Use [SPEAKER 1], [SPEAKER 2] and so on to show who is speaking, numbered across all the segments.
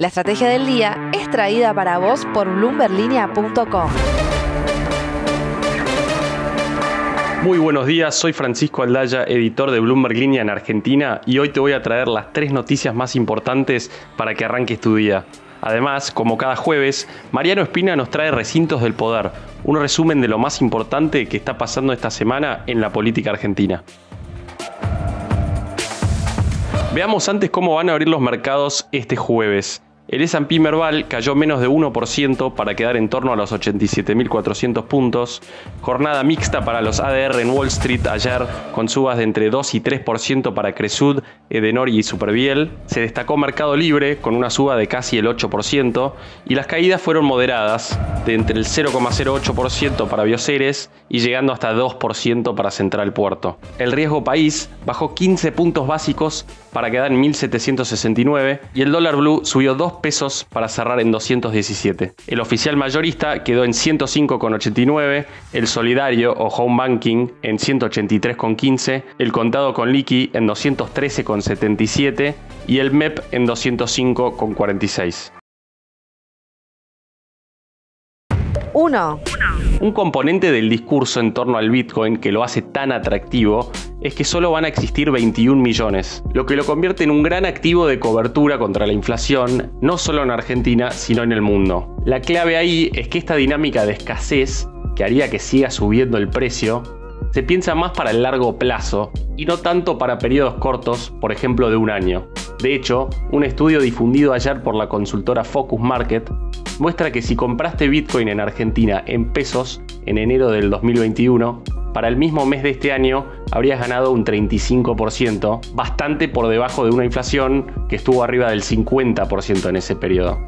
[SPEAKER 1] La estrategia del día es traída para vos por bloomberlinia.com.
[SPEAKER 2] Muy buenos días, soy Francisco Aldaya, editor de Bloomberg Línea en Argentina y hoy te voy a traer las tres noticias más importantes para que arranques tu día. Además, como cada jueves, Mariano Espina nos trae Recintos del Poder, un resumen de lo más importante que está pasando esta semana en la política argentina. Veamos antes cómo van a abrir los mercados este jueves. El S&P Merval cayó menos de 1% para quedar en torno a los 87.400 puntos. Jornada mixta para los ADR en Wall Street ayer, con subas de entre 2 y 3% para Cresud, Edenor y Superbiel. Se destacó Mercado Libre con una suba de casi el 8% y las caídas fueron moderadas, de entre el 0,08% para Bioceres y llegando hasta 2% para Central Puerto. El riesgo país bajó 15 puntos básicos para quedar en 1.769 y el dólar blue subió 2 pesos para cerrar en 217. El oficial mayorista quedó en 105,89, el solidario o home banking en 183,15, el contado con liqui en 213,77 y el MEP en 205,46.
[SPEAKER 1] 1.
[SPEAKER 2] Un componente del discurso en torno al Bitcoin que lo hace tan atractivo es que solo van a existir 21 millones, lo que lo convierte en un gran activo de cobertura contra la inflación, no solo en Argentina, sino en el mundo. La clave ahí es que esta dinámica de escasez, que haría que siga subiendo el precio, se piensa más para el largo plazo y no tanto para periodos cortos, por ejemplo de un año. De hecho, un estudio difundido ayer por la consultora Focus Market muestra que si compraste Bitcoin en Argentina en pesos en enero del 2021, para el mismo mes de este año habrías ganado un 35%, bastante por debajo de una inflación que estuvo arriba del 50% en ese periodo.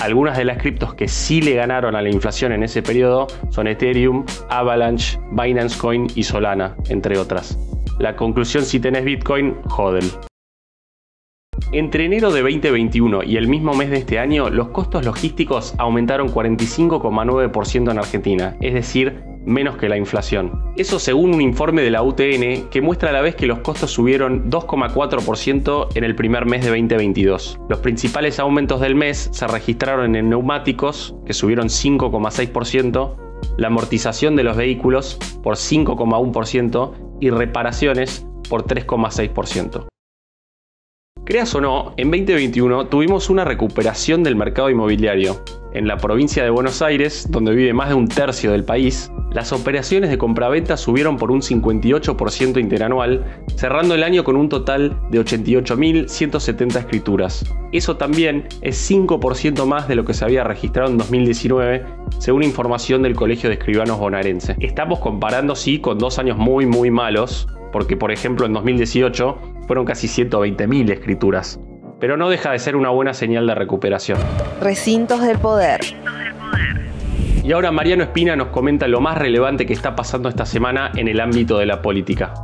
[SPEAKER 2] Algunas de las criptos que sí le ganaron a la inflación en ese periodo son Ethereum, Avalanche, Binance Coin y Solana, entre otras. La conclusión si tenés Bitcoin, joden. Entre enero de 2021 y el mismo mes de este año, los costos logísticos aumentaron 45,9% en Argentina, es decir, menos que la inflación. Eso según un informe de la UTN que muestra a la vez que los costos subieron 2,4% en el primer mes de 2022. Los principales aumentos del mes se registraron en neumáticos, que subieron 5,6%, la amortización de los vehículos por 5,1% y reparaciones por 3,6%. Creas o no, en 2021 tuvimos una recuperación del mercado inmobiliario. En la provincia de Buenos Aires, donde vive más de un tercio del país, las operaciones de compraventa subieron por un 58% interanual, cerrando el año con un total de 88.170 escrituras. Eso también es 5% más de lo que se había registrado en 2019, según información del Colegio de Escribanos Bonaerense. Estamos comparando, sí, con dos años muy, muy malos, porque por ejemplo en 2018 fueron casi 120.000 escrituras. Pero no deja de ser una buena señal de recuperación.
[SPEAKER 1] Recintos del poder.
[SPEAKER 2] Y ahora Mariano Espina nos comenta lo más relevante que está pasando esta semana en el ámbito de la política.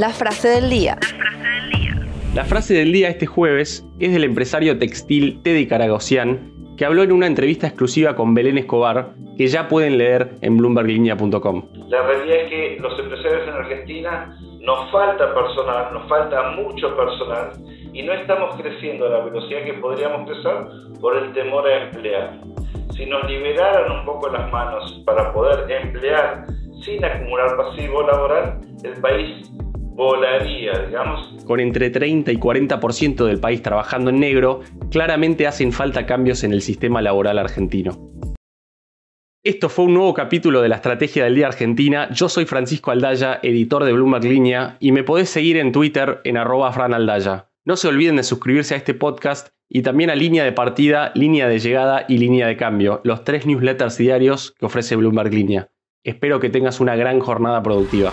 [SPEAKER 1] La frase del día.
[SPEAKER 2] La frase del día este jueves es del empresario textil Teddy Caragosian, que habló en una entrevista exclusiva con Belén Escobar, que ya pueden leer en bloomberglinea.com.
[SPEAKER 3] La realidad es que los empresarios en Argentina nos falta personal, nos falta mucho personal y no estamos creciendo a la velocidad que podríamos crecer por el temor a emplear. Si nos liberaran un poco las manos para poder emplear sin acumular pasivo laboral, el país volaría, digamos.
[SPEAKER 2] Con entre 30 y 40% del país trabajando en negro, claramente hacen falta cambios en el sistema laboral argentino. Esto fue un nuevo capítulo de la Estrategia del Día Argentina. Yo soy Francisco Aldaya, editor de Bloomberg Línea, y me podés seguir en Twitter en arroba franaldaya. No se olviden de suscribirse a este podcast y también a Línea de Partida, Línea de Llegada y Línea de Cambio, los tres newsletters diarios que ofrece Bloomberg Línea. Espero que tengas una gran jornada productiva.